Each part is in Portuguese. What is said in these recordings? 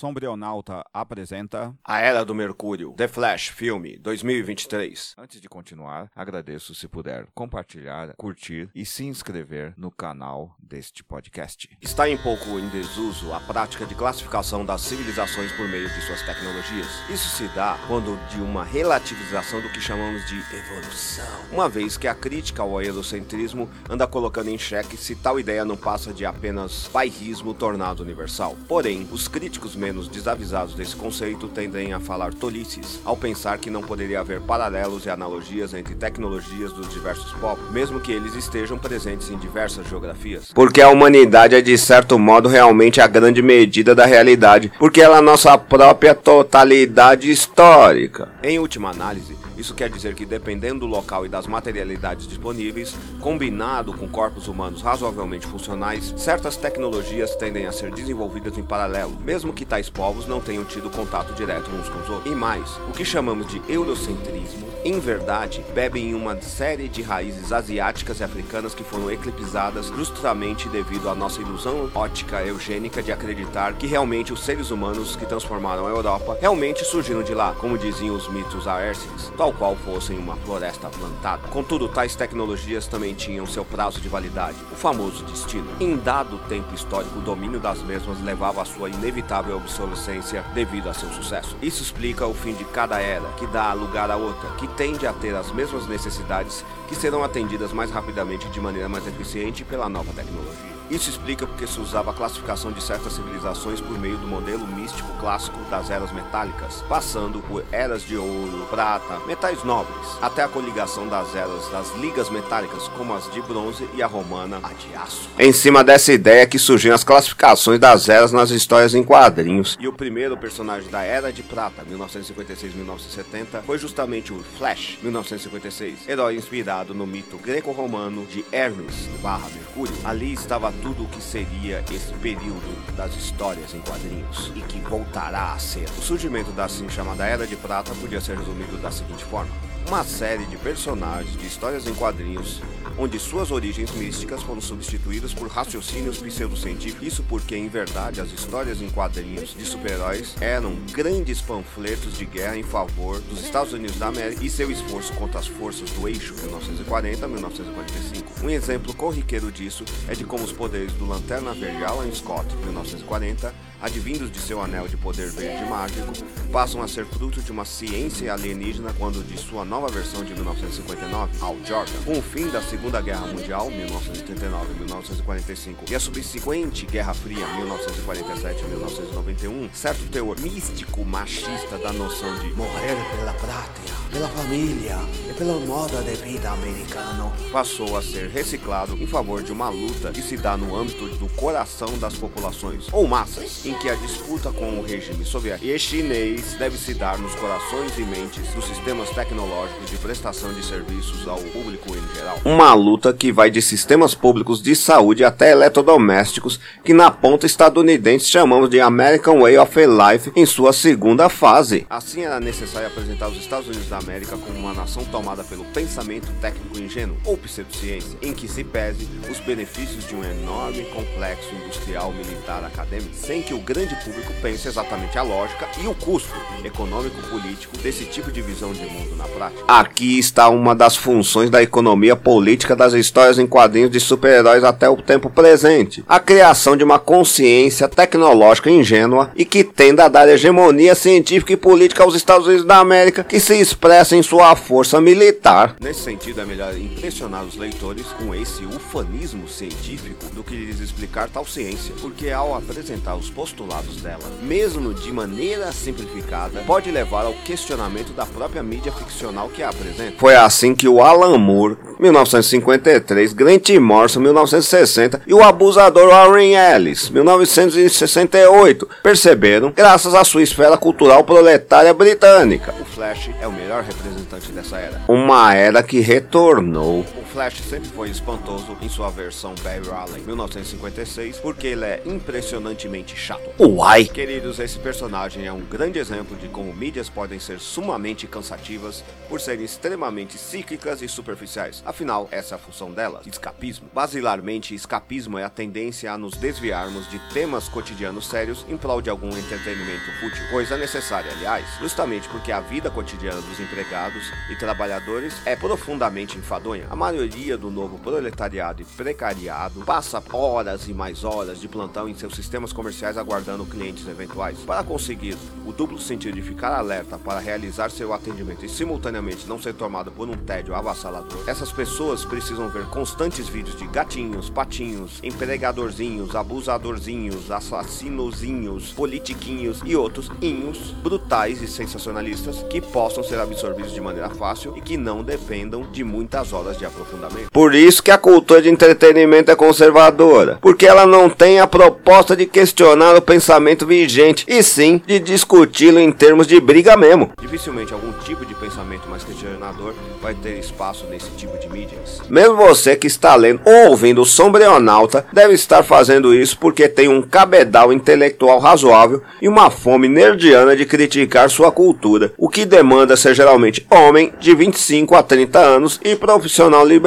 Sombrionauta apresenta A Era do Mercúrio, The Flash Filme 2023. Antes de continuar, agradeço se puder compartilhar, curtir e se inscrever no canal deste podcast. Está em pouco em desuso a prática de classificação das civilizações por meio de suas tecnologias. Isso se dá quando de uma relativização do que chamamos de evolução, uma vez que a crítica ao eurocentrismo anda colocando em xeque se tal ideia não passa de apenas bairrismo tornado universal. Porém, os críticos menos desavisados desse conceito tendem a falar tolices ao pensar que não poderia haver paralelos e analogias entre tecnologias dos diversos povos, mesmo que eles estejam presentes em diversas geografias. Porque a humanidade é de certo modo realmente a grande medida da realidade, porque ela é a nossa própria totalidade histórica. Em última análise, isso quer dizer que dependendo do local e das materialidades disponíveis, combinado com corpos humanos razoavelmente funcionais, certas tecnologias tendem a ser desenvolvidas em paralelo, mesmo que tais povos não tenham tido contato direto uns com os outros. E mais, o que chamamos de eurocentrismo, em verdade, bebe em uma série de raízes asiáticas e africanas que foram eclipsadas justamente devido à nossa ilusão ótica eugênica de acreditar que realmente os seres humanos que transformaram a Europa realmente surgiram de lá, como diziam os mitos aércios, tal qual fossem uma floresta plantada. Contudo, tais tecnologias também tinham seu prazo de validade, o famoso destino. Em dado tempo histórico, o domínio das mesmas levava à sua inevitável obsolescência devido a seu sucesso. Isso explica o fim de cada era, que dá lugar a outra, que tende a ter as mesmas necessidades que serão atendidas mais rapidamente e de maneira mais eficiente pela nova tecnologia. Isso explica porque se usava a classificação de certas civilizações por meio do modelo místico clássico das eras metálicas, passando por eras de ouro, prata, metais nobres, até a coligação das eras das ligas metálicas, como as de bronze e a romana, a de aço. Em cima dessa ideia que surgiram as classificações das eras nas histórias em quadrinhos. E o primeiro personagem da Era de Prata, 1956-1970, foi justamente o Flash, 1956, herói inspirado no mito greco-romano de Hermes barra Mercúrio. Ali estava tudo o que seria esse período das histórias em quadrinhos e que voltará a ser. O surgimento da assim chamada Era de Prata podia ser resumido da seguinte forma: uma série de personagens de histórias em quadrinhos onde suas origens místicas foram substituídas por raciocínios pseudocientíficos. Isso porque, em verdade, as histórias em quadrinhos de super-heróis eram grandes panfletos de guerra em favor dos Estados Unidos da América e seu esforço contra as forças do eixo 1940-1945. Um exemplo corriqueiro disso é de como os poderes do Lanterna Verde Alan Scott, 1940, advindos de seu anel de poder verde mágico, passam a ser fruto de uma ciência alienígena quando de sua nova versão de 1959, Al Jordan. Com o fim da Segunda Guerra Mundial, 1939-1945, e a subsequente Guerra Fria, 1947-1991, certo teor místico machista da noção de morrer pela pátria, pela família e pela moda de vida americano passou a ser reciclado em favor de uma luta que se dá no âmbito do coração das populações, ou massas, em que a disputa com o regime soviético e chinês deve se dar nos corações e mentes dos sistemas tecnológicos de prestação de serviços ao público em geral. Uma luta que vai de sistemas públicos de saúde até eletrodomésticos, que na ponta estadunidense chamamos de American Way of Life em sua segunda fase. Assim era necessário apresentar os Estados Unidos da América como uma nação tomada pelo pensamento técnico ingênuo ou pseudociência, em que se pese os benefícios de um enorme complexo industrial militar acadêmico, sem que o grande público pense exatamente a lógica e o custo econômico-político desse tipo de visão de mundo na prática. Aqui está uma das funções da economia política das histórias em quadrinhos de super-heróis até o tempo presente: a criação de uma consciência tecnológica ingênua e que tenda a dar hegemonia científica e política aos Estados Unidos da América, que se expressa em sua força militar. Nesse sentido, é melhor impressionar os leitores com esse ufanismo científico do que lhes explicar tal ciência, porque ao apresentar os postulados dela, mesmo de maneira simplificada, pode levar ao questionamento da própria mídia ficcional que a apresenta. Foi assim que o Alan Moore, 1953, Grant Morrison, 1960 e o abusador Warren Ellis, 1968, perceberam, graças à sua esfera cultural proletária britânica. O Flash é o melhor representante dessa era. Uma era que retornou. Flash sempre foi espantoso em sua versão Barry Allen 1956, porque ele é impressionantemente chato. Uai! Queridos, esse personagem é um grande exemplo de como mídias podem ser sumamente cansativas por serem extremamente cíclicas e superficiais. Afinal, essa é a função dela, escapismo. Basilarmente, escapismo é a tendência a nos desviarmos de temas cotidianos sérios em prol de algum entretenimento fútil, coisa necessária, aliás, justamente porque a vida cotidiana dos empregados e trabalhadores é profundamente enfadonha. A maioria do novo proletariado e precariado passa horas e mais horas de plantão em seus sistemas comerciais aguardando clientes eventuais. Para conseguir o duplo sentido de ficar alerta para realizar seu atendimento e simultaneamente não ser tomado por um tédio avassalador, essas pessoas precisam ver constantes vídeos de gatinhos, patinhos, empregadorzinhos, abusadorzinhos, assassinozinhos, politiquinhos e outros inhos brutais e sensacionalistas que possam ser absorvidos de maneira fácil e que não dependam de muitas horas de aprofundamento. Por isso que a cultura de entretenimento é conservadora, porque ela não tem a proposta de questionar o pensamento vigente, e sim de discuti-lo em termos de briga mesmo. Dificilmente algum tipo de pensamento mais questionador vai ter espaço nesse tipo de mídias. Mesmo você que está lendo ou ouvindo o Sombreonauta deve estar fazendo isso porque tem um cabedal intelectual razoável e uma fome nerdiana de criticar sua cultura, o que demanda ser geralmente homem de 25 a 30 anos e profissional liberal.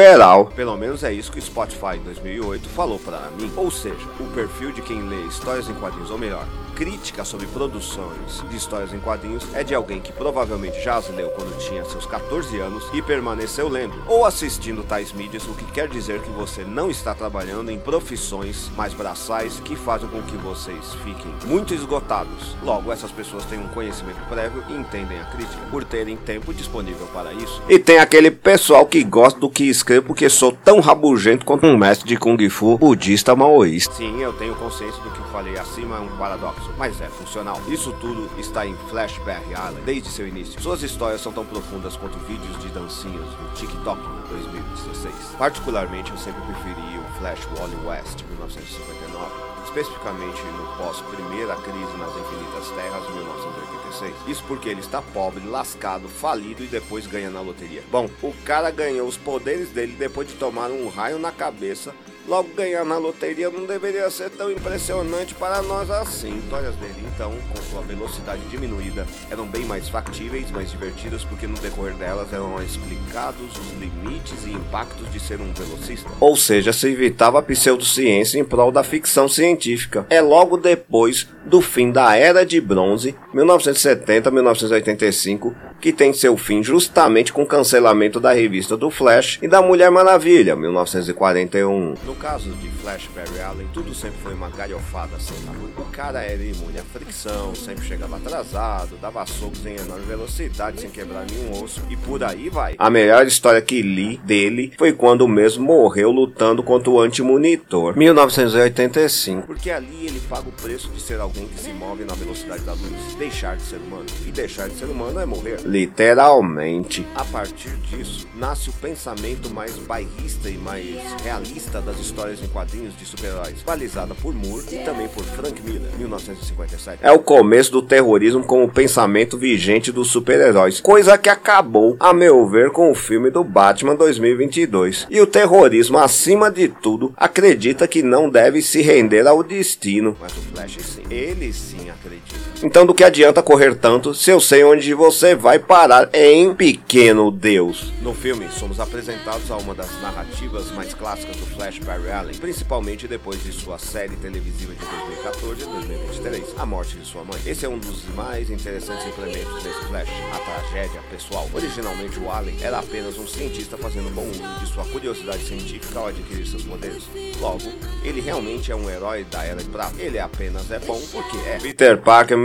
Pelo menos é isso que o Spotify em 2008 falou para mim. Ou seja, o perfil de quem lê histórias em quadrinhos, ou melhor, crítica sobre produções de histórias em quadrinhos é de alguém que provavelmente já as leu quando tinha seus 14 anos e permaneceu lendo ou assistindo tais mídias, o que quer dizer que você não está trabalhando em profissões mais braçais que fazem com que vocês fiquem muito esgotados. Logo, essas pessoas têm um conhecimento prévio e entendem a crítica por terem tempo disponível para isso. E tem aquele pessoal que gosta do que escrevo porque sou tão rabugento quanto um mestre de Kung Fu budista maoísta. Sim, eu tenho consciência do que falei acima é um paradoxo, mas é funcional. Isso tudo está em Flash Barry Island desde seu início. Suas histórias são tão profundas quanto vídeos de dancinhas no TikTok 2016. Particularmente, eu sempre preferi o Flash Wally West 1959, especificamente no pós primeira crise nas Infinitas Terras 1986. Isso porque ele está pobre, lascado, falido e depois ganha na loteria. Bom, o cara ganhou os poderes dele depois de tomar um raio na cabeça Logo, ganhar na loteria não deveria ser tão impressionante para nós assim. Histórias dele, então, com sua velocidade diminuída, eram bem mais factíveis, mais divertidas, porque no decorrer delas eram explicados os limites e impactos de ser um velocista. Ou seja, se evitava a pseudociência em prol da ficção científica. É logo depois do fim da Era de Bronze, 1970-1985, que tem seu fim justamente com o cancelamento da revista do Flash e da Mulher Maravilha, 1941. No caso de Flash Barry Allen, tudo sempre foi uma galhofada sem tamanho. O cara era imune à fricção, sempre chegava atrasado, dava socos em enorme velocidade sem quebrar nenhum osso e por aí vai. A melhor história que li dele foi quando o mesmo morreu lutando contra o Antimonitor, 1985. Porque ali ele paga o preço de ser alguém que se move na velocidade da luz, deixar de ser humano. E deixar de ser humano é morrer. Literalmente. A partir disso, nasce o pensamento mais bairrista e mais realista das histórias em quadrinhos de super-heróis, balizada por Moore e também por Frank Miller, 1957. É o começo do terrorismo como pensamento vigente dos super-heróis, coisa que acabou, a meu ver, com o filme do Batman 2022. E o terrorismo, acima de tudo, acredita que não deve se render ao destino. Mas o Flash sim, ele sim acredita. Então do que adianta correr tanto se eu sei onde você vai parar em Pequeno Deus? No filme, somos apresentados a uma das narrativas mais clássicas do Flash Barry Allen, principalmente depois de sua série televisiva de 2014 e 2023, A Morte de Sua Mãe. Esse é um dos mais interessantes implementos desse Flash, a tragédia pessoal. Originalmente, o Allen era apenas um cientista fazendo bom uso de sua curiosidade científica ao adquirir seus poderes. Logo, ele realmente é um herói da Era de Prata. Ele apenas é bom porque é. Peter Parker,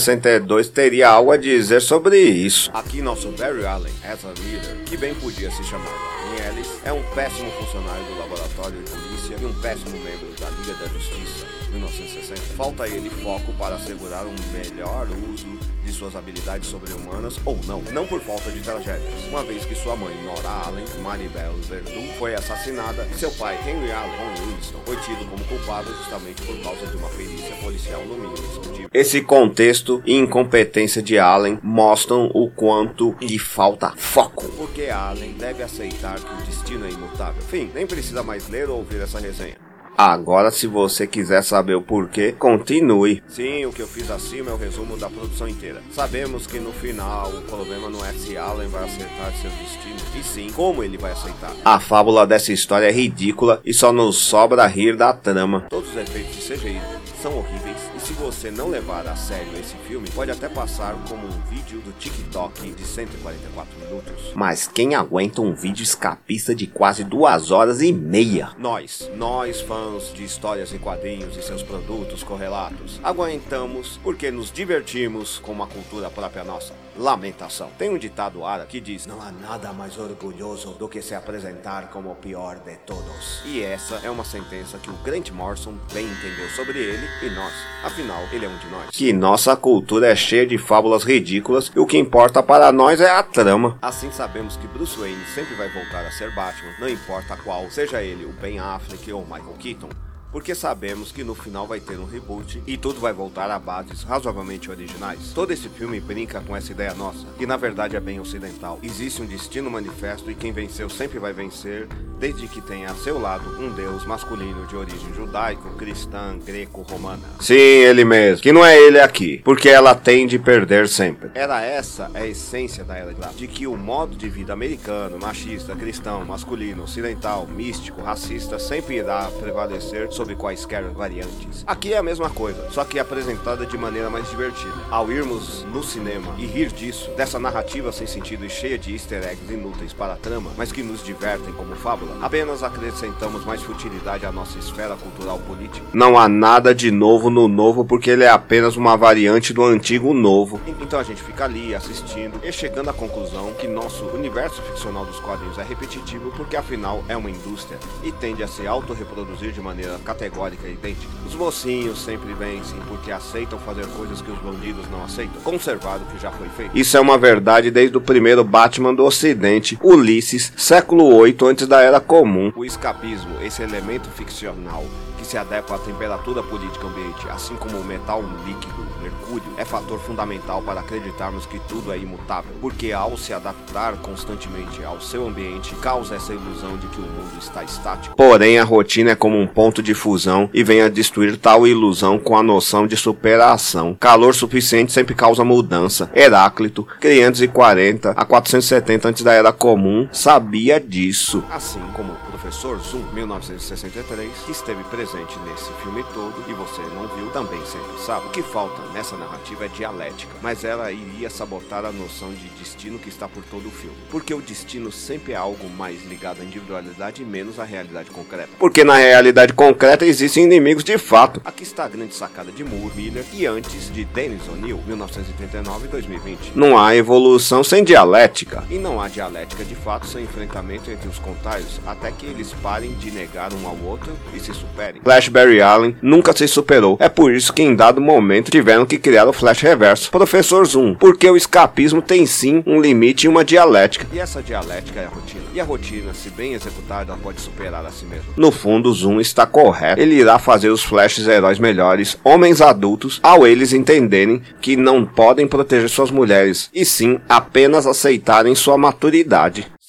1962, teria algo a dizer sobre isso. Aqui nosso Barry Allen, as a leader, que bem podia se chamar Warren Ellis, é um péssimo funcionário do laboratório de polícia e um péssimo membro da Liga da Justiça, 1960. Falta ele foco para assegurar um melhor uso de suas habilidades sobre-humanas ou não, não por falta de tragédias, uma vez que sua mãe, Nora Allen, Maribel Verdun, foi assassinada e seu pai, Henry Allen Winston, foi tido como culpado justamente por causa de uma perícia policial no mínimo discutível. Esse contexto e incompetência de Allen mostram o quanto lhe falta foco. Porque Allen deve aceitar que o destino é imutável. Fim, nem precisa mais ler ou ouvir essa resenha. Agora, se você quiser saber o porquê, continue. Sim, o que eu fiz acima é o resumo da produção inteira. Sabemos que no final o problema não é se Allen vai aceitar seu destino, e sim como ele vai aceitar. A fábula dessa história é ridícula e só nos sobra rir da trama. Todos os efeitos de CGI são horríveis e se você não levar a sério esse filme, pode até passar como um vídeo do TikTok de 144 minutos. Mas quem aguenta um vídeo escapista de quase duas horas e meia? Nós, nós fãs de histórias em quadrinhos e seus produtos correlatos, aguentamos porque nos divertimos com uma cultura própria nossa. Lamentação. Tem um ditado árabe que diz: Não há nada mais orgulhoso do que se apresentar como o pior de todos. E essa é uma sentença que o Grant Morrison bem entendeu sobre ele e nós. Afinal, ele é um de nós. Que nossa cultura é cheia de fábulas ridículas e o que importa para nós é a trama. Assim sabemos que Bruce Wayne sempre vai voltar a ser Batman, não importa qual, seja ele o Ben Affleck ou Michael Keaton porque sabemos que no final vai ter um reboot e tudo vai voltar a bases razoavelmente originais. Todo esse filme brinca com essa ideia nossa, que na verdade é bem ocidental. Existe um destino manifesto e quem venceu sempre vai vencer, desde que tenha a seu lado um deus masculino de origem judaico, cristã, greco-romana. Sim, ele mesmo, que não é ele aqui, porque ela tem de perder sempre. Era essa a essência da Era de Glass, de que o modo de vida americano, machista, cristão, masculino, ocidental, místico, racista sempre irá prevalecer sobre quaisquer variantes. Aqui é a mesma coisa, só que apresentada de maneira mais divertida. Ao irmos no cinema e rir disso, dessa narrativa sem sentido e cheia de easter eggs inúteis para a trama, mas que nos divertem como fábula, apenas acrescentamos mais futilidade à nossa esfera cultural política. Não há nada de novo no novo porque ele é apenas uma variante do antigo novo. Então a gente fica ali assistindo e chegando à conclusão que nosso universo ficcional dos quadrinhos é repetitivo porque afinal é uma indústria e tende a se autorreproduzir de maneira categórica e idêntica. Os mocinhos sempre vencem porque aceitam fazer coisas que os bandidos não aceitam, conservado que já foi feito. Isso é uma verdade desde o primeiro Batman do Ocidente, Ulisses, século 8 antes da Era Comum. O escapismo, esse elemento ficcional se adequa à temperatura política ambiente, assim como o metal líquido, mercúrio, é fator fundamental para acreditarmos que tudo é imutável, porque ao se adaptar constantemente ao seu ambiente, causa essa ilusão de que o mundo está estático. Porém, a rotina é como um ponto de fusão e vem a destruir tal ilusão com a noção de superação. Calor suficiente sempre causa mudança. Heráclito, 540 a 470 antes da Era Comum, sabia disso. Assim como o professor Zoom, 1963, que esteve presente nesse filme todo e você não viu, também sempre sabe. O que falta nessa narrativa é dialética, mas ela iria sabotar a noção de destino que está por todo o filme. Porque o destino sempre é algo mais ligado à individualidade e menos à realidade concreta. Porque na realidade concreta existem inimigos de fato. Aqui está a grande sacada de Moore, Miller e antes de Dennis O'Neill, 1939 e 2020. Não há evolução sem dialética. E não há dialética de fato sem enfrentamento entre os contários, até que eles parem de negar um ao outro e se superem. Flash Barry Allen nunca se superou. É por isso que em dado momento tiveram que criar o Flash Reverso. Professor Zoom, porque o escapismo tem sim um limite e uma dialética. E essa dialética é a rotina. E a rotina, se bem executada, pode superar a si mesma. No fundo, Zoom está correto. Ele irá fazer os Flashes heróis melhores, homens adultos, ao eles entenderem que não podem proteger suas mulheres, e sim apenas aceitarem sua maturidade.